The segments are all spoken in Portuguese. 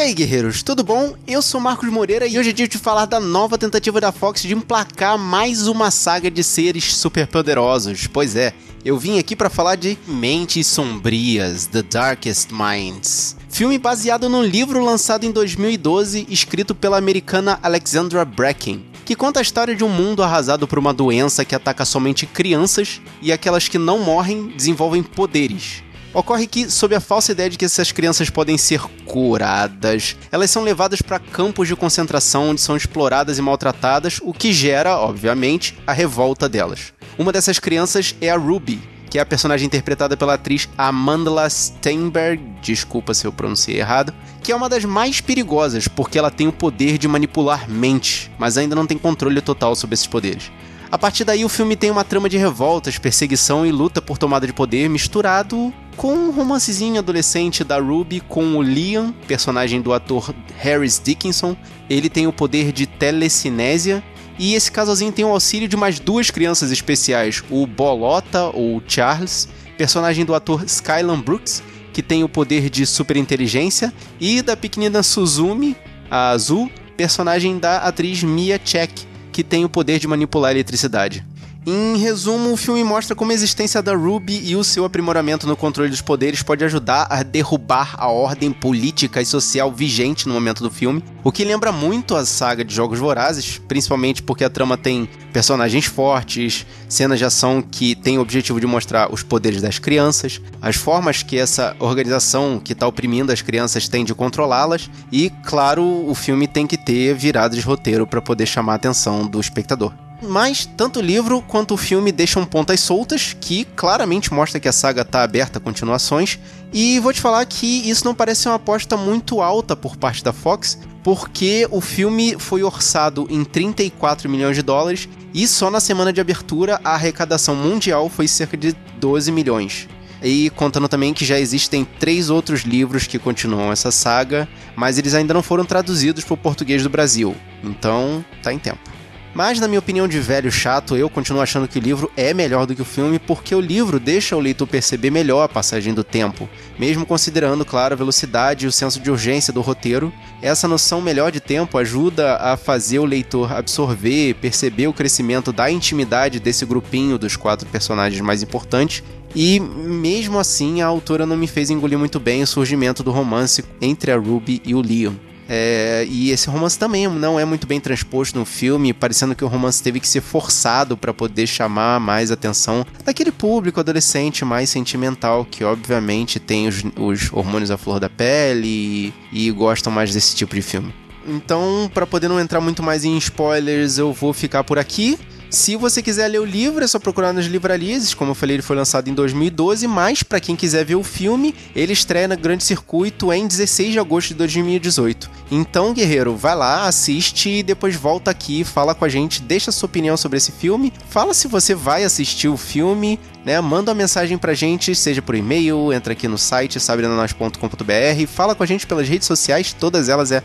aí, guerreiros, tudo bom? Eu sou Marcos Moreira e hoje é dia de falar da nova tentativa da Fox de emplacar mais uma saga de seres superpoderosos. Pois é, eu vim aqui para falar de Mentes Sombrias, The Darkest Minds. Filme baseado num livro lançado em 2012, escrito pela americana Alexandra Bracken, que conta a história de um mundo arrasado por uma doença que ataca somente crianças e aquelas que não morrem desenvolvem poderes. Ocorre que, sob a falsa ideia de que essas crianças podem ser curadas, elas são levadas para campos de concentração onde são exploradas e maltratadas, o que gera, obviamente, a revolta delas. Uma dessas crianças é a Ruby, que é a personagem interpretada pela atriz Amanda Steinberg, desculpa se eu pronunciei errado, que é uma das mais perigosas porque ela tem o poder de manipular mentes, mas ainda não tem controle total sobre esses poderes. A partir daí, o filme tem uma trama de revoltas, perseguição e luta por tomada de poder misturado com um romancezinho adolescente da Ruby com o Liam, personagem do ator Harris Dickinson. Ele tem o poder de telecinésia e esse casalzinho tem o auxílio de mais duas crianças especiais, o Bolota, ou Charles, personagem do ator Skylan Brooks, que tem o poder de superinteligência, e da pequenina Suzumi, a Azul, personagem da atriz Mia Check, que tem o poder de manipular a eletricidade. Em resumo, o filme mostra como a existência da Ruby e o seu aprimoramento no controle dos poderes pode ajudar a derrubar a ordem política e social vigente no momento do filme, o que lembra muito a saga de Jogos Vorazes, principalmente porque a trama tem personagens fortes, cenas de ação que têm o objetivo de mostrar os poderes das crianças, as formas que essa organização que está oprimindo as crianças tem de controlá-las e, claro, o filme tem que ter viradas de roteiro para poder chamar a atenção do espectador. Mas tanto o livro quanto o filme deixam pontas soltas que claramente mostra que a saga está aberta a continuações. E vou te falar que isso não parece uma aposta muito alta por parte da Fox, porque o filme foi orçado em 34 milhões de dólares e só na semana de abertura a arrecadação mundial foi cerca de 12 milhões. E contando também que já existem três outros livros que continuam essa saga, mas eles ainda não foram traduzidos para o português do Brasil. Então, tá em tempo. Mas, na minha opinião de velho chato, eu continuo achando que o livro é melhor do que o filme porque o livro deixa o leitor perceber melhor a passagem do tempo, mesmo considerando, claro, a velocidade e o senso de urgência do roteiro. Essa noção melhor de tempo ajuda a fazer o leitor absorver, perceber o crescimento da intimidade desse grupinho dos quatro personagens mais importantes e mesmo assim a autora não me fez engolir muito bem o surgimento do romance entre a Ruby e o Leon. É, e esse romance também não é muito bem transposto no filme, parecendo que o romance teve que ser forçado para poder chamar mais atenção daquele público adolescente mais sentimental, que obviamente tem os, os hormônios à flor da pele e, e gostam mais desse tipo de filme. Então, para poder não entrar muito mais em spoilers, eu vou ficar por aqui. Se você quiser ler o livro, é só procurar nas livrarias. Como eu falei, ele foi lançado em 2012, mas para quem quiser ver o filme, ele estreia no Grande Circuito em 16 de agosto de 2018. Então, guerreiro, vai lá, assiste e depois volta aqui, fala com a gente, deixa sua opinião sobre esse filme, fala se você vai assistir o filme, né? Manda uma mensagem pra gente, seja por e-mail, entra aqui no site sabrinanois.com.br, fala com a gente pelas redes sociais, todas elas é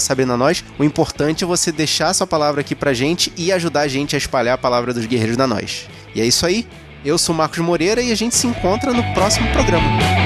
sabrinanois. O importante é você deixar sua palavra aqui pra gente e ajudar a gente a espalhar a palavra dos guerreiros da nós. E é isso aí. Eu sou Marcos Moreira e a gente se encontra no próximo programa.